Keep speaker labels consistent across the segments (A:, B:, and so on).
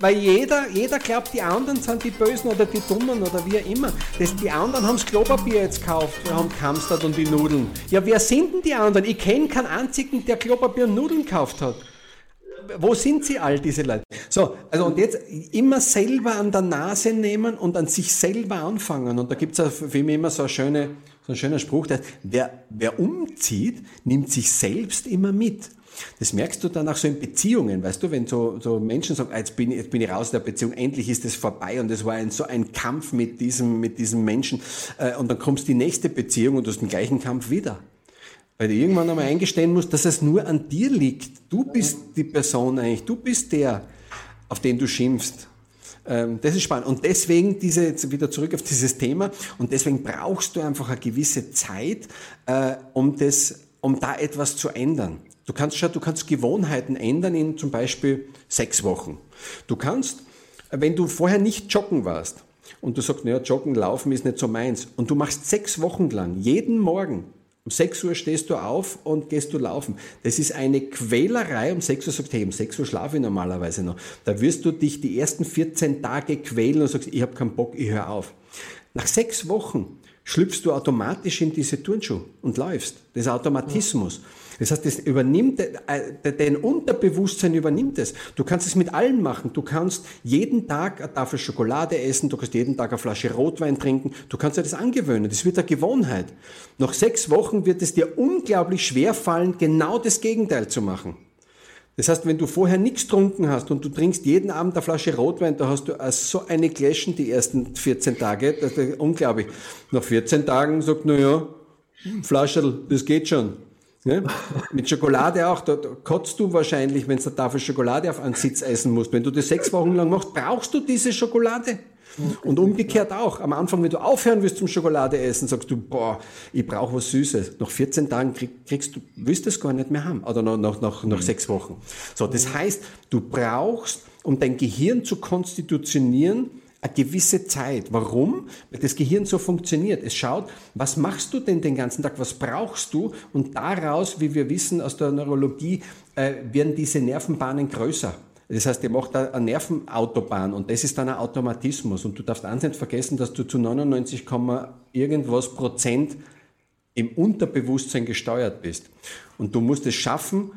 A: weil jeder, jeder glaubt, die anderen sind die Bösen oder die Dummen oder wie auch immer. Das, die anderen haben das Klopapier jetzt gekauft, haben gehamstert und die Nudeln. Ja, wer sind denn die anderen? Ich kenne keinen einzigen, der Klopapier und Nudeln gekauft hat wo sind sie all diese Leute? So, also und jetzt immer selber an der Nase nehmen und an sich selber anfangen. Und da gibt es für mich immer so, eine schöne, so ein schöner Spruch, der, wer, wer umzieht, nimmt sich selbst immer mit. Das merkst du dann auch so in Beziehungen, weißt du, wenn so, so Menschen sagen, ah, jetzt bin, ich, jetzt bin ich raus aus der Beziehung, endlich ist es vorbei und es war ein, so ein Kampf mit diesem, mit diesem Menschen äh, und dann kommst die nächste Beziehung und du hast den gleichen Kampf wieder. Weil du irgendwann einmal eingestehen musst, dass es nur an dir liegt. Du bist die Person eigentlich, du bist der, auf den du schimpfst. Ähm, das ist spannend. Und deswegen diese, jetzt wieder zurück auf dieses Thema, und deswegen brauchst du einfach eine gewisse Zeit, äh, um das, um da etwas zu ändern. Du kannst schon, du kannst Gewohnheiten ändern in zum Beispiel sechs Wochen. Du kannst, wenn du vorher nicht joggen warst und du sagst, naja, joggen, laufen ist nicht so meins und du machst sechs Wochen lang, jeden Morgen, um 6 Uhr stehst du auf und gehst du laufen. Das ist eine Quälerei. Um 6 Uhr sagst du, hey, um 6 Uhr schlafe ich normalerweise noch. Da wirst du dich die ersten 14 Tage quälen und sagst, ich habe keinen Bock, ich höre auf. Nach sechs Wochen schlüpfst du automatisch in diese Turnschuhe und läufst. Das ist Automatismus. Das heißt, das übernimmt, äh, dein Unterbewusstsein übernimmt es. Du kannst es mit allen machen. Du kannst jeden Tag eine Tafel Schokolade essen, du kannst jeden Tag eine Flasche Rotwein trinken. Du kannst dir das angewöhnen. Das wird eine Gewohnheit. Nach sechs Wochen wird es dir unglaublich schwer fallen, genau das Gegenteil zu machen. Das heißt, wenn du vorher nichts getrunken hast und du trinkst jeden Abend eine Flasche Rotwein, da hast du so eine Gläschen die ersten 14 Tage. Das ist unglaublich. Nach 14 Tagen sagt, na ja, Flasche, das geht schon. Ja? Mit Schokolade auch, da, da kotzt du wahrscheinlich, wenn du eine Tafel Schokolade auf einen Sitz essen musst. Wenn du das sechs Wochen lang machst, brauchst du diese Schokolade. Und umgekehrt auch. Am Anfang, wenn du aufhören willst zum Schokolade essen, sagst du, boah, ich brauche was Süßes. Nach 14 Tagen krieg, kriegst du, willst du es gar nicht mehr haben. Oder nach, nach, nach, nach sechs Wochen. So, das heißt, du brauchst, um dein Gehirn zu konstitutionieren, eine gewisse Zeit. Warum? Weil das Gehirn so funktioniert. Es schaut, was machst du denn den ganzen Tag, was brauchst du? Und daraus, wie wir wissen aus der Neurologie, äh, werden diese Nervenbahnen größer. Das heißt, ihr macht eine Nervenautobahn und das ist dann ein Automatismus. Und du darfst eins nicht vergessen, dass du zu 99, irgendwas Prozent im Unterbewusstsein gesteuert bist. Und du musst es schaffen,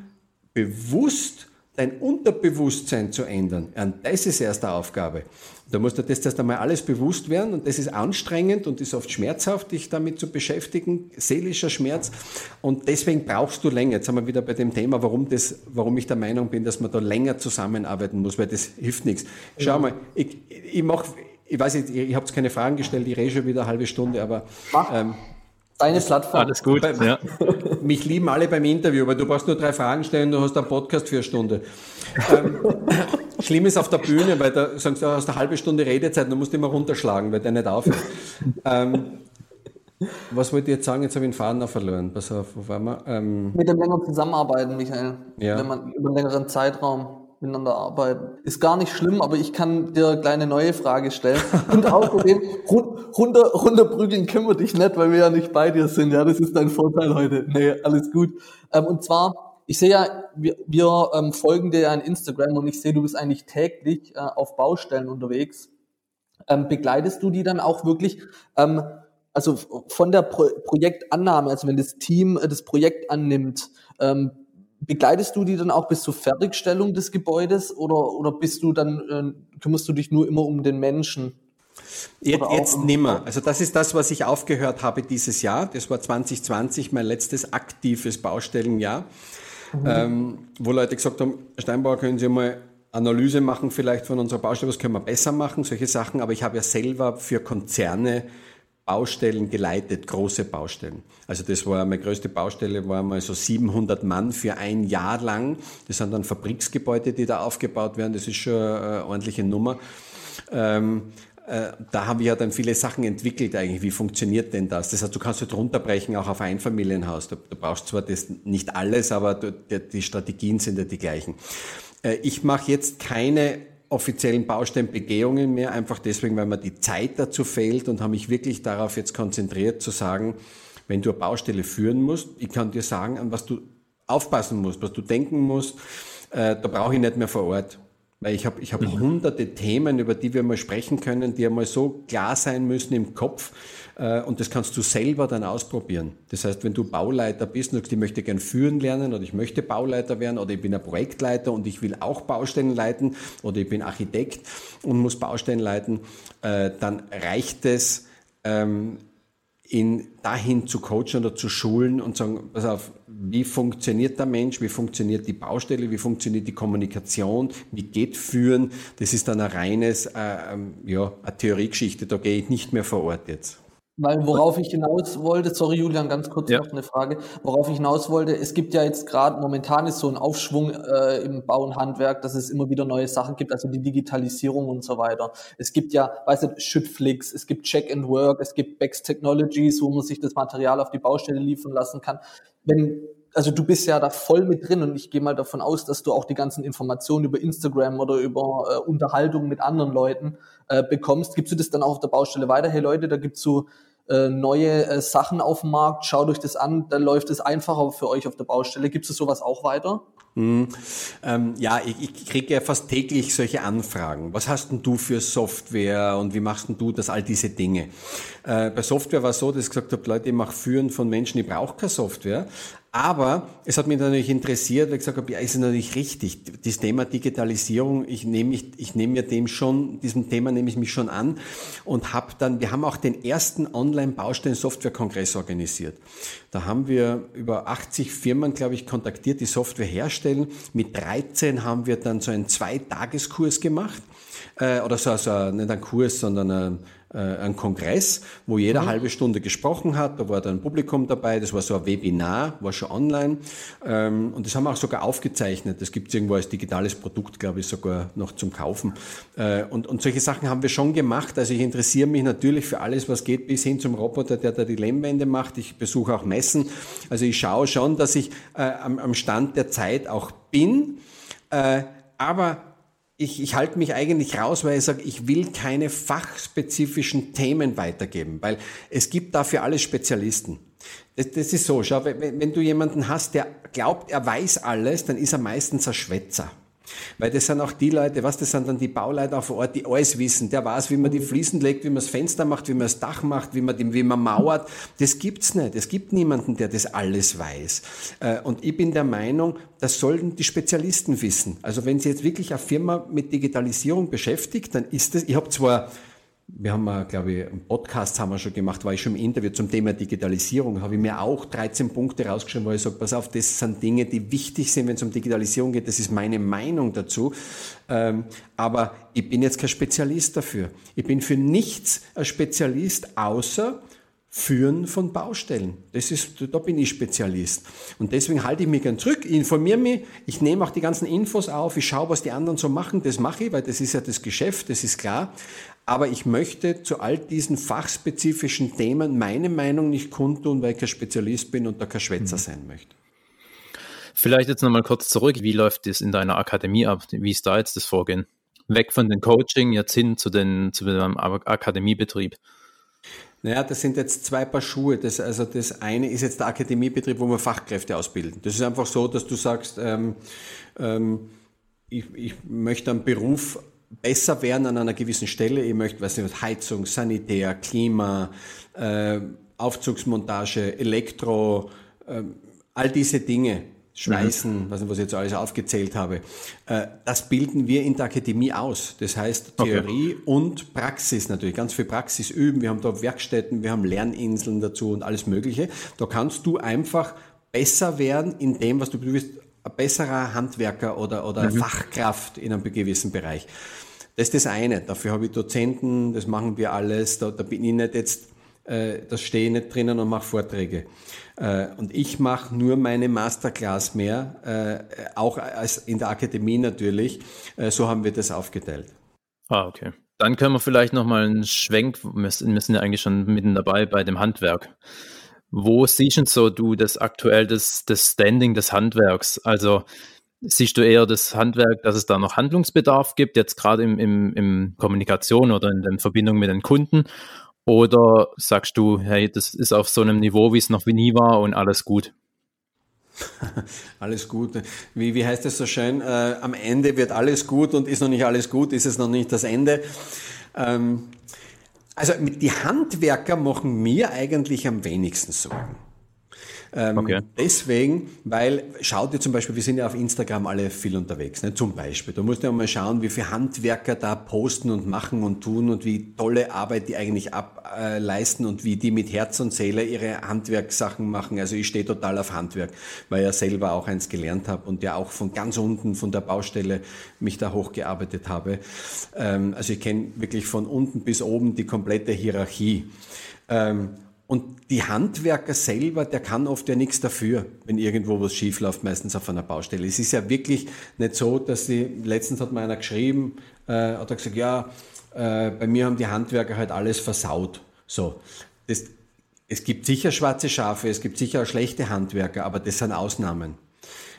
A: bewusst dein Unterbewusstsein zu ändern. Und das ist erste Aufgabe. Da musst du das erst einmal alles bewusst werden und das ist anstrengend und ist oft schmerzhaft, dich damit zu beschäftigen, seelischer Schmerz. Und deswegen brauchst du länger. Jetzt sind wir wieder bei dem Thema, warum, das, warum ich der Meinung bin, dass man da länger zusammenarbeiten muss, weil das hilft nichts. Schau ja. mal, ich, ich mach, ich weiß nicht, ich habe jetzt keine Fragen gestellt, ich rede schon wieder eine halbe Stunde, aber ähm,
B: Deine Plattform.
A: Alles gut. Bei, ja. Mich lieben alle beim Interview, weil du brauchst nur drei Fragen stellen, du hast einen Podcast für eine Stunde. ähm, schlimm ist auf der Bühne, weil da sagst du, du hast eine halbe Stunde Redezeit, du musst immer runterschlagen, weil der nicht aufhört. Ähm, was wollte ich jetzt sagen? Jetzt habe ich den Faden noch verloren. Pass auf, wo waren wir?
B: Ähm, Mit dem längeren Zusammenarbeiten, Michael. Ja. Wenn man über einen längeren Zeitraum miteinander arbeiten. Ist gar nicht schlimm, aber ich kann dir eine kleine neue Frage stellen. Und außerdem, runter, runterprügeln können wir dich nicht, weil wir ja nicht bei dir sind. Ja, das ist dein Vorteil heute. Nee, alles gut. Ähm, und zwar, ich sehe ja, wir, wir ähm, folgen dir ja in Instagram und ich sehe, du bist eigentlich täglich äh, auf Baustellen unterwegs. Ähm, begleitest du die dann auch wirklich, ähm, also von der Pro Projektannahme, also wenn das Team äh, das Projekt annimmt, ähm, begleitest du die dann auch bis zur Fertigstellung des Gebäudes oder, oder bist du dann, äh, kümmerst du dich nur immer um den Menschen?
A: Jetzt, jetzt nimmer. Also das ist das, was ich aufgehört habe dieses Jahr. Das war 2020 mein letztes aktives Baustellenjahr, mhm. ähm, wo Leute gesagt haben, Steinbauer, können Sie mal Analyse machen vielleicht von unserer Baustelle, was können wir besser machen, solche Sachen. Aber ich habe ja selber für Konzerne Baustellen geleitet, große Baustellen. Also das war meine größte Baustelle, war mal so 700 Mann für ein Jahr lang. Das sind dann Fabriksgebäude, die da aufgebaut werden. Das ist schon eine ordentliche Nummer. Ähm, äh, da haben wir ja dann viele Sachen entwickelt eigentlich. Wie funktioniert denn das? Das heißt, du kannst es runterbrechen auch auf Einfamilienhaus. Du, du brauchst zwar das nicht alles, aber du, die, die Strategien sind ja die gleichen. Äh, ich mache jetzt keine offiziellen Baustellenbegehungen mehr, einfach deswegen, weil mir die Zeit dazu fehlt und habe mich wirklich darauf jetzt konzentriert zu sagen, wenn du eine Baustelle führen musst, ich kann dir sagen, an was du aufpassen musst, was du denken musst, äh, da brauche ich nicht mehr vor Ort. Weil ich habe ich hab mhm. hunderte Themen, über die wir mal sprechen können, die einmal so klar sein müssen im Kopf. Äh, und das kannst du selber dann ausprobieren. Das heißt, wenn du Bauleiter bist und sagst, ich möchte gern führen lernen oder ich möchte Bauleiter werden oder ich bin ein Projektleiter und ich will auch Baustellen leiten oder ich bin Architekt und muss Baustellen leiten, äh, dann reicht es, ähm, ihn dahin zu coachen oder zu schulen und sagen, pass auf, wie funktioniert der Mensch, wie funktioniert die Baustelle, wie funktioniert die Kommunikation, wie geht Führen. Das ist dann ein reines, äh, ähm, ja, eine Theoriegeschichte, da gehe ich nicht mehr vor Ort jetzt.
B: Weil worauf ich hinaus wollte, sorry Julian, ganz kurz ja. noch eine Frage, worauf ich hinaus wollte, es gibt ja jetzt gerade, momentan ist so ein Aufschwung äh, im Bau und Handwerk, dass es immer wieder neue Sachen gibt, also die Digitalisierung und so weiter. Es gibt ja, weißt du, Schüttflix, es gibt Check and Work, es gibt Bex Technologies, wo man sich das Material auf die Baustelle liefern lassen kann. Wenn also du bist ja da voll mit drin und ich gehe mal davon aus, dass du auch die ganzen Informationen über Instagram oder über äh, Unterhaltung mit anderen Leuten äh, bekommst. Gibst du das dann auch auf der Baustelle weiter? Hey Leute, da gibt's so äh, neue äh, Sachen auf dem Markt, schaut euch das an, dann läuft es einfacher für euch auf der Baustelle. Gibt es sowas auch weiter?
A: Mm, ähm, ja, ich, ich kriege ja fast täglich solche Anfragen. Was hast denn du für Software und wie machst denn du das, all diese Dinge? Äh, bei Software war es so, dass ich gesagt habe, Leute, ich mache Führen von Menschen, ich brauche keine Software. Aber es hat mich natürlich interessiert, weil ich gesagt habe, ja, ist natürlich richtig. Das Thema Digitalisierung, ich nehme mich, ich nehme mir dem schon, diesem Thema nehme ich mich schon an und habe dann, wir haben auch den ersten Online-Baustellen-Software-Kongress organisiert. Da haben wir über 80 Firmen, glaube ich, kontaktiert, die Software herstellen. Mit 13 haben wir dann so einen Zweitageskurs gemacht äh, oder so, so nicht ein Kurs, sondern ein, äh, ein Kongress, wo jeder mhm. halbe Stunde gesprochen hat. Da war dann ein Publikum dabei. Das war so ein Webinar, war schon online. Ähm, und das haben wir auch sogar aufgezeichnet. Das gibt es irgendwo als digitales Produkt, glaube ich, sogar noch zum Kaufen. Äh, und, und solche Sachen haben wir schon gemacht. Also ich interessiere mich natürlich für alles, was geht, bis hin zum Roboter, der da die Lemmwände macht. Ich besuche auch Messen. Also ich schaue schon, dass ich äh, am, am Stand der Zeit auch bin. Äh, aber ich, ich halte mich eigentlich raus, weil ich sage, ich will keine fachspezifischen Themen weitergeben, weil es gibt dafür alle Spezialisten. Das, das ist so, schau, wenn, wenn du jemanden hast, der glaubt, er weiß alles, dann ist er meistens ein Schwätzer. Weil das sind auch die Leute, was, das sind dann die Bauleiter vor Ort, die alles wissen. Der weiß, wie man die Fliesen legt, wie man das Fenster macht, wie man das Dach macht, wie man, wie man mauert. Das gibt's nicht. Es gibt niemanden, der das alles weiß. Äh, und ich bin der Meinung, das sollten die Spezialisten wissen. Also wenn Sie jetzt wirklich eine Firma mit Digitalisierung beschäftigt, dann ist das, ich habe zwar wir haben mal, glaube ich, einen Podcast haben wir schon gemacht, war ich schon im Interview zum Thema Digitalisierung, habe ich mir auch 13 Punkte rausgeschrieben, wo ich sage, pass auf, das sind Dinge, die wichtig sind, wenn es um Digitalisierung geht, das ist meine Meinung dazu. Ähm, aber ich bin jetzt kein Spezialist dafür. Ich bin für nichts ein Spezialist, außer Führen von Baustellen. Das ist, da bin ich Spezialist. Und deswegen halte ich mich gern zurück, informiere mich, ich nehme auch die ganzen Infos auf, ich schaue, was die anderen so machen, das mache ich, weil das ist ja das Geschäft, das ist klar. Aber ich möchte zu all diesen fachspezifischen Themen meine Meinung nicht kundtun, weil ich kein Spezialist bin und da kein Schwätzer mhm. sein möchte.
C: Vielleicht jetzt nochmal kurz zurück. Wie läuft das in deiner Akademie ab? Wie ist da jetzt das Vorgehen? Weg von dem Coaching jetzt hin zu, den, zu dem Akademiebetrieb.
A: Naja, das sind jetzt zwei Paar Schuhe. Das, also das eine ist jetzt der Akademiebetrieb, wo wir Fachkräfte ausbilden. Das ist einfach so, dass du sagst, ähm, ähm, ich, ich möchte einen Beruf besser werden an einer gewissen Stelle. Ich möchte, weiß nicht, Heizung, Sanitär, Klima, äh, Aufzugsmontage, Elektro, äh, all diese Dinge, Schweißen, mhm. weiß nicht, was ich jetzt alles aufgezählt habe. Äh, das bilden wir in der Akademie aus. Das heißt Theorie okay. und Praxis natürlich. Ganz viel Praxis üben. Wir haben da Werkstätten, wir haben Lerninseln dazu und alles Mögliche. Da kannst du einfach besser werden in dem, was du bist besserer Handwerker oder, oder mhm. Fachkraft in einem gewissen Bereich. Das ist das eine. Dafür habe ich Dozenten, das machen wir alles. Da, da bin ich nicht jetzt, äh, da stehe ich nicht drinnen und mache Vorträge. Äh, und ich mache nur meine Masterclass mehr, äh, auch als in der Akademie natürlich. Äh, so haben wir das aufgeteilt.
C: Ah, okay. Dann können wir vielleicht nochmal einen Schwenk, wir sind ja eigentlich schon mitten dabei bei dem Handwerk. Wo siehst du so du das aktuell, das, das Standing des Handwerks? Also siehst du eher das Handwerk, dass es da noch Handlungsbedarf gibt, jetzt gerade im, im, im Kommunikation oder in der Verbindung mit den Kunden? Oder sagst du, hey, das ist auf so einem Niveau, wie es noch nie war und alles gut?
A: alles gut. Wie, wie heißt es so schön? Äh, am Ende wird alles gut und ist noch nicht alles gut, ist es noch nicht das Ende. Ähm, also die Handwerker machen mir eigentlich am wenigsten Sorgen. Ähm, okay. Deswegen, weil, schaut ihr zum Beispiel, wir sind ja auf Instagram alle viel unterwegs, ne? zum Beispiel. Da musst du ja mal schauen, wie viele Handwerker da posten und machen und tun und wie tolle Arbeit die eigentlich ableisten äh, und wie die mit Herz und Seele ihre Handwerkssachen machen. Also ich stehe total auf Handwerk, weil ich ja selber auch eins gelernt habe und ja auch von ganz unten von der Baustelle mich da hochgearbeitet habe. Ähm, also ich kenne wirklich von unten bis oben die komplette Hierarchie. Ähm, und die Handwerker selber, der kann oft ja nichts dafür, wenn irgendwo was schief läuft, meistens auf einer Baustelle. Es ist ja wirklich nicht so, dass sie, letztens hat mir einer geschrieben, äh, hat er gesagt, ja, äh, bei mir haben die Handwerker halt alles versaut. So. Das, es gibt sicher schwarze Schafe, es gibt sicher auch schlechte Handwerker, aber das sind Ausnahmen.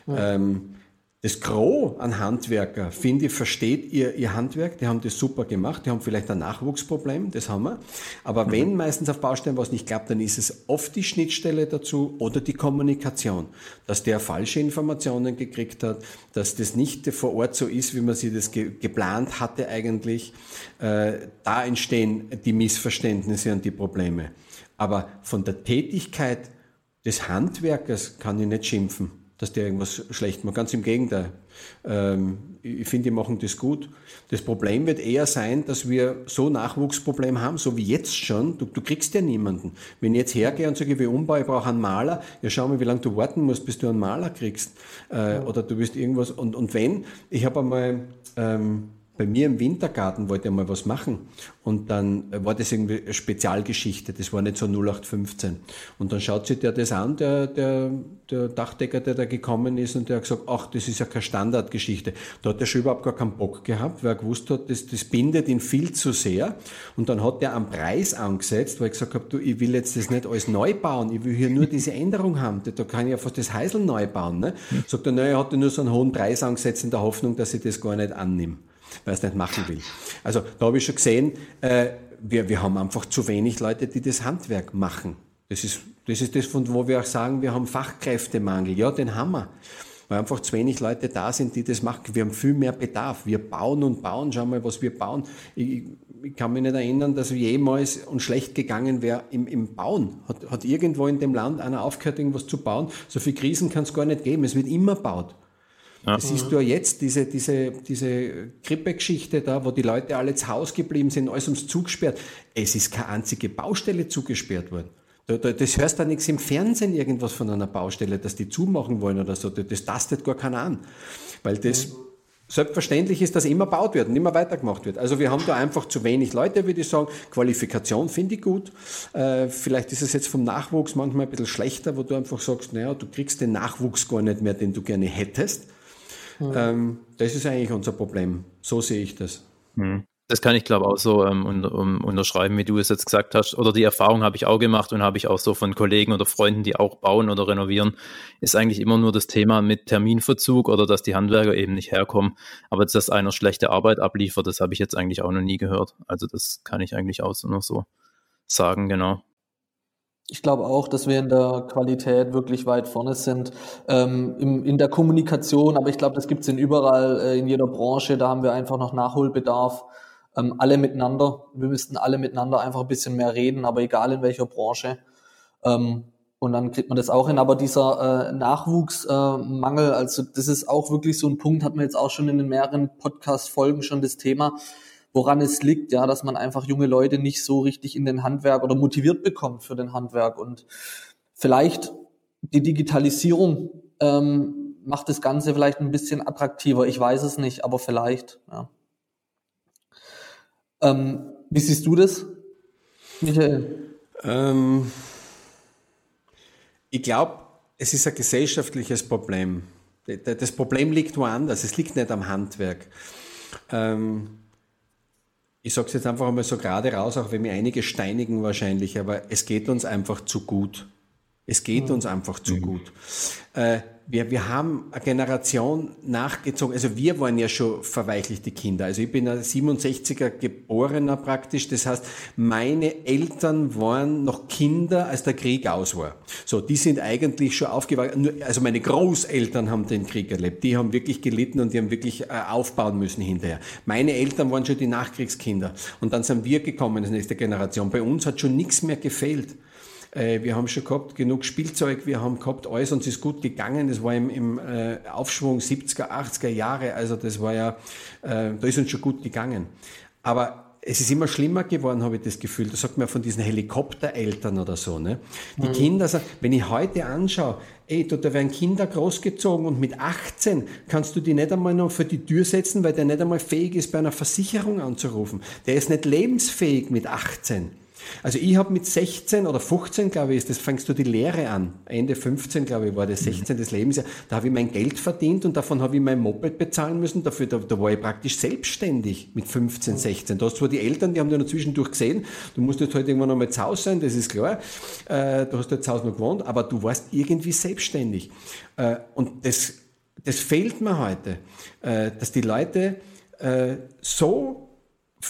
A: Ja. Ähm, das Gros an Handwerker, finde ich, versteht ihr, ihr Handwerk. Die haben das super gemacht. Die haben vielleicht ein Nachwuchsproblem, das haben wir. Aber mhm. wenn meistens auf Baustellen was nicht klappt, dann ist es oft die Schnittstelle dazu oder die Kommunikation. Dass der falsche Informationen gekriegt hat, dass das nicht vor Ort so ist, wie man sich das ge geplant hatte eigentlich. Äh, da entstehen die Missverständnisse und die Probleme. Aber von der Tätigkeit des Handwerkers kann ich nicht schimpfen dass der irgendwas schlecht macht. Ganz im Gegenteil. Ähm, ich finde, die machen das gut. Das Problem wird eher sein, dass wir so Nachwuchsproblem haben, so wie jetzt schon. Du, du kriegst ja niemanden. Wenn ich jetzt hergehe und sage, ich will umbauen, ich brauche einen Maler, ja schau mal, wie lange du warten musst, bis du einen Maler kriegst. Äh. Oder du wirst irgendwas. Und, und wenn, ich habe einmal ähm, bei mir im Wintergarten wollte er mal was machen und dann war das irgendwie eine Spezialgeschichte, das war nicht so 0815. Und dann schaut sich der das an, der, der, der Dachdecker, der da gekommen ist und der hat gesagt, ach, das ist ja keine Standardgeschichte. Da hat er schon überhaupt gar keinen Bock gehabt, weil er gewusst hat, das, das bindet ihn viel zu sehr. Und dann hat er einen Preis angesetzt, weil ich gesagt habe, du, ich will jetzt das nicht alles neu bauen, ich will hier nur diese Änderung haben, da kann ich ja fast das Heisel neu bauen. Ne? Sagt er, naja, er hat nur so einen hohen Preis angesetzt in der Hoffnung, dass ich das gar nicht annehme weil es nicht machen will. Also da habe ich schon gesehen, äh, wir, wir haben einfach zu wenig Leute, die das Handwerk machen. Das ist, das ist das, von wo wir auch sagen, wir haben Fachkräftemangel. Ja, den haben wir. Weil einfach zu wenig Leute da sind, die das machen. Wir haben viel mehr Bedarf. Wir bauen und bauen. Schau mal, was wir bauen. Ich, ich kann mich nicht erinnern, dass jemals und schlecht gegangen wäre im, im Bauen. Hat, hat irgendwo in dem Land einer aufgehört, irgendwas zu bauen? So viele Krisen kann es gar nicht geben. Es wird immer baut. Ja. Das siehst du ja jetzt, diese, diese, diese Grippegeschichte da, wo die Leute alle zu Hause geblieben sind, alles ums Zug gesperrt. Es ist keine einzige Baustelle zugesperrt worden. Das hörst du nichts im Fernsehen irgendwas von einer Baustelle, dass die zumachen wollen oder so. Das tastet gar keiner an. Weil das selbstverständlich ist, dass immer baut wird und immer weitergemacht wird. Also wir haben da einfach zu wenig Leute, würde ich sagen. Qualifikation finde ich gut. Äh, vielleicht ist es jetzt vom Nachwuchs manchmal ein bisschen schlechter, wo du einfach sagst, naja, du kriegst den Nachwuchs gar nicht mehr, den du gerne hättest. Mhm. Ähm, das ist eigentlich unser Problem. So sehe ich das.
C: Mhm. Das kann ich, glaube auch so ähm, unter, um, unterschreiben, wie du es jetzt gesagt hast. Oder die Erfahrung habe ich auch gemacht und habe ich auch so von Kollegen oder Freunden, die auch bauen oder renovieren, ist eigentlich immer nur das Thema mit Terminverzug oder dass die Handwerker eben nicht herkommen. Aber dass einer schlechte Arbeit abliefert, das habe ich jetzt eigentlich auch noch nie gehört. Also das kann ich eigentlich auch nur so sagen, genau.
B: Ich glaube auch, dass wir in der Qualität wirklich weit vorne sind. Ähm, im, in der Kommunikation, aber ich glaube, das gibt es in überall, äh, in jeder Branche, da haben wir einfach noch Nachholbedarf. Ähm, alle miteinander. Wir müssten alle miteinander einfach ein bisschen mehr reden, aber egal in welcher Branche. Ähm, und dann kriegt man das auch hin. Aber dieser äh, Nachwuchsmangel, äh, also das ist auch wirklich so ein Punkt, hat man jetzt auch schon in den mehreren Podcast-Folgen schon das Thema woran es liegt, ja, dass man einfach junge Leute nicht so richtig in den Handwerk oder motiviert bekommt für den Handwerk. Und vielleicht die Digitalisierung ähm, macht das Ganze vielleicht ein bisschen attraktiver. Ich weiß es nicht, aber vielleicht, ja. Ähm, wie siehst du das, Michael? Ähm,
A: ich glaube, es ist ein gesellschaftliches Problem. Das Problem liegt woanders. Es liegt nicht am Handwerk. Ähm, ich sage es jetzt einfach einmal so gerade raus, auch wenn mir einige steinigen wahrscheinlich, aber es geht uns einfach zu gut. Es geht mhm. uns einfach zu mhm. gut. Äh, wir, wir haben eine Generation nachgezogen, also wir waren ja schon verweichlichte Kinder. Also ich bin ein 67er Geborener praktisch, das heißt, meine Eltern waren noch Kinder, als der Krieg aus war. So, die sind eigentlich schon aufgewachsen, also meine Großeltern haben den Krieg erlebt, die haben wirklich gelitten und die haben wirklich äh, aufbauen müssen hinterher. Meine Eltern waren schon die Nachkriegskinder und dann sind wir gekommen, als nächste Generation. Bei uns hat schon nichts mehr gefehlt. Äh, wir haben schon gehabt genug Spielzeug, wir haben gehabt alles und es ist gut gegangen. Das war im, im äh, Aufschwung 70er, 80er Jahre, also das war ja, äh, da ist uns schon gut gegangen. Aber es ist immer schlimmer geworden, habe ich das Gefühl. Da sagt man von diesen Helikoptereltern oder so. Ne? Die mhm. Kinder, sagen, wenn ich heute anschaue, ey, da, da werden Kinder großgezogen und mit 18 kannst du die nicht einmal noch für die Tür setzen, weil der nicht einmal fähig ist, bei einer Versicherung anzurufen. Der ist nicht lebensfähig mit 18. Also ich habe mit 16 oder 15, glaube ich, ist das fängst du die Lehre an. Ende 15, glaube ich, war das 16 mhm. des Lebensjahr. Da habe ich mein Geld verdient und davon habe ich mein Moped bezahlen müssen. Dafür, da, da war ich praktisch selbstständig mit 15, 16. Da hast zwar die Eltern, die haben dich noch zwischendurch gesehen. Du musstest halt irgendwann noch mal zu Hause sein, das ist klar. Äh, du hast halt zu Hause noch gewohnt, aber du warst irgendwie selbstständig. Äh, und das, das fehlt mir heute, äh, dass die Leute äh, so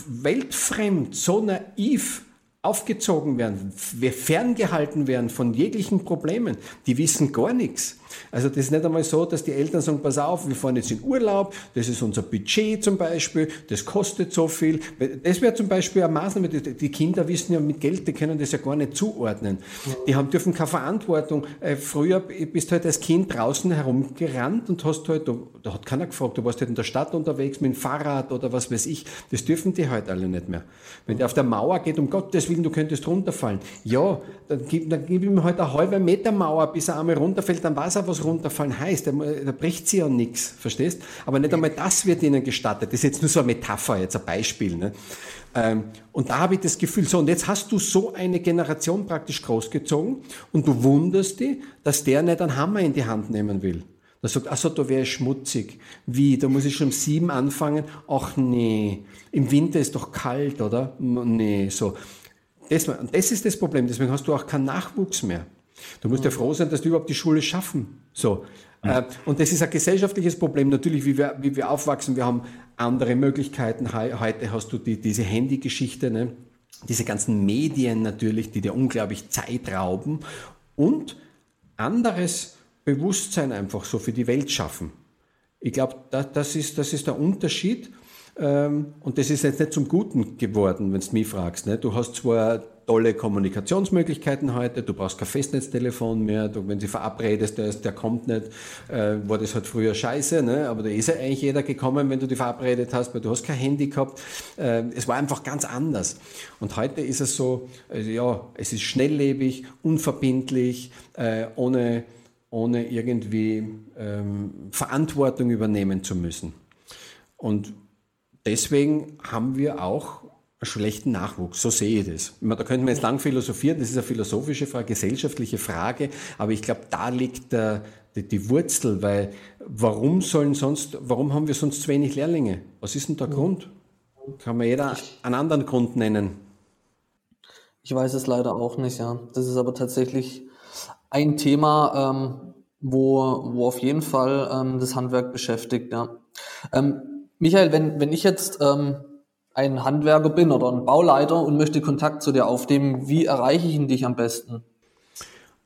A: weltfremd, so naiv aufgezogen werden, ferngehalten werden von jeglichen Problemen. Die wissen gar nichts. Also das ist nicht einmal so, dass die Eltern sagen, pass auf, wir fahren jetzt in Urlaub, das ist unser Budget zum Beispiel, das kostet so viel. Das wäre zum Beispiel eine Maßnahme, die Kinder wissen ja mit Geld, die können das ja gar nicht zuordnen. Die haben, dürfen keine Verantwortung. Äh, früher bist du halt als Kind draußen herumgerannt und hast halt, da hat keiner gefragt, du warst halt in der Stadt unterwegs mit dem Fahrrad oder was weiß ich. Das dürfen die halt alle nicht mehr. Wenn der auf der Mauer geht, um Gottes Willen, du könntest runterfallen. Ja, dann gib, dann gib ihm halt eine halbe Meter Mauer, bis er einmal runterfällt, dann weiß er, was runterfallen heißt. Da, da bricht sie ja nichts, verstehst? Aber nicht einmal das wird ihnen gestattet. Das ist jetzt nur so eine Metapher, jetzt ein Beispiel. Ne? Ähm, und da habe ich das Gefühl, so, und jetzt hast du so eine Generation praktisch großgezogen und du wunderst dich, dass der nicht einen Hammer in die Hand nehmen will. Da sagt, ach so, da wäre ich schmutzig. Wie, da muss ich schon um sieben anfangen? Ach nee, im Winter ist doch kalt, oder? Nee, so. Das, das ist das Problem, deswegen hast du auch keinen Nachwuchs mehr. Du musst ja froh sein, dass du überhaupt die Schule schaffen. So. Ja. Äh, und das ist ein gesellschaftliches Problem. Natürlich, wie wir, wie wir aufwachsen, wir haben andere Möglichkeiten. Heute hast du die, diese Handygeschichte, ne? diese ganzen Medien natürlich, die dir unglaublich Zeit rauben und anderes Bewusstsein einfach so für die Welt schaffen. Ich glaube, das, das, ist, das ist der Unterschied. Ähm, und das ist jetzt nicht zum Guten geworden, wenn du mich fragst. Ne? Du hast zwar tolle Kommunikationsmöglichkeiten heute, du brauchst kein Festnetztelefon mehr, du, wenn sie verabredest, der, ist, der kommt nicht, äh, war das halt früher scheiße, ne? aber da ist ja eigentlich jeder gekommen, wenn du die verabredet hast, weil du hast kein Handy gehabt. Äh, es war einfach ganz anders. Und heute ist es so, also ja, es ist schnelllebig, unverbindlich, äh, ohne, ohne irgendwie ähm, Verantwortung übernehmen zu müssen. Und deswegen haben wir auch schlechten Nachwuchs. So sehe ich das. Da könnten wir jetzt lang philosophieren, das ist eine philosophische Frage, gesellschaftliche Frage, aber ich glaube, da liegt der, die, die, Wurzel, weil warum sollen sonst, warum haben wir sonst zu wenig Lehrlinge? Was ist denn der Grund? Kann man jeder einen anderen Grund nennen?
B: Ich weiß es leider auch nicht, ja. Das ist aber tatsächlich ein Thema, ähm, wo, wo auf jeden Fall ähm, das Handwerk beschäftigt, ja. Ähm, Michael, wenn, wenn ich jetzt ähm, ein Handwerker bin oder ein Bauleiter und möchte Kontakt zu dir aufnehmen, wie erreiche ich ihn dich am besten?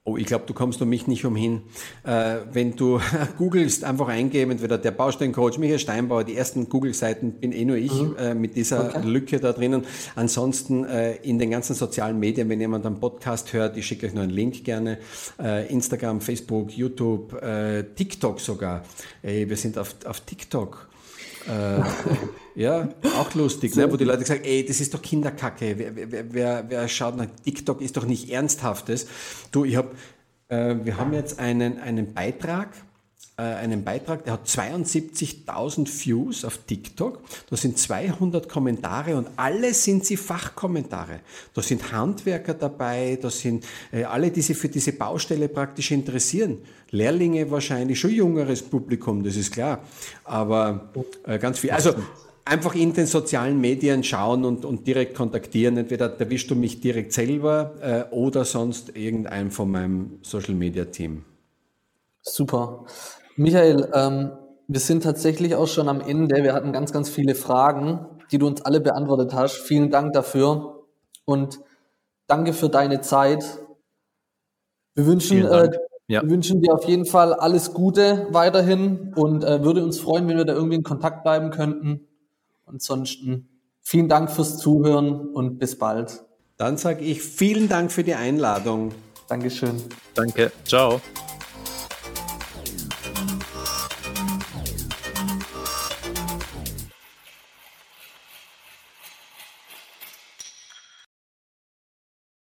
A: Oh, ich glaube, du kommst um mich nicht umhin. Äh, wenn du googelst, einfach eingeben, entweder der Bausteincoach Michael Steinbauer, die ersten Google-Seiten bin eh nur ich mhm. äh, mit dieser okay. Lücke da drinnen. Ansonsten äh, in den ganzen sozialen Medien, wenn jemand einen Podcast hört, ich schicke euch nur einen Link gerne. Äh, Instagram, Facebook, YouTube, äh, TikTok sogar. Ey, wir sind auf, auf TikTok. Äh, ja, auch lustig, ne? wo die Leute sagen, ey, das ist doch Kinderkacke. Wer, wer, wer, wer schaut nach TikTok, ist doch nicht Ernsthaftes. Du, ich hab, äh, wir haben jetzt einen, einen Beitrag, äh, einen Beitrag, der hat 72.000 Views auf TikTok. Da sind 200 Kommentare und alle sind sie Fachkommentare. Da sind Handwerker dabei, da sind äh, alle, die sich für diese Baustelle praktisch interessieren. Lehrlinge wahrscheinlich, schon jüngeres Publikum, das ist klar. Aber äh, ganz viel. Also einfach in den sozialen Medien schauen und, und direkt kontaktieren. Entweder erwischst du mich direkt selber äh, oder sonst irgendein von meinem Social Media Team.
B: Super. Michael, ähm, wir sind tatsächlich auch schon am Ende. Wir hatten ganz, ganz viele Fragen, die du uns alle beantwortet hast. Vielen Dank dafür und danke für deine Zeit. Wir wünschen, äh, ja. wir wünschen dir auf jeden Fall alles Gute weiterhin und äh, würde uns freuen, wenn wir da irgendwie in Kontakt bleiben könnten. Ansonsten vielen Dank fürs Zuhören und bis bald.
A: Dann sage ich vielen Dank für die Einladung.
B: Dankeschön.
C: Danke. Ciao.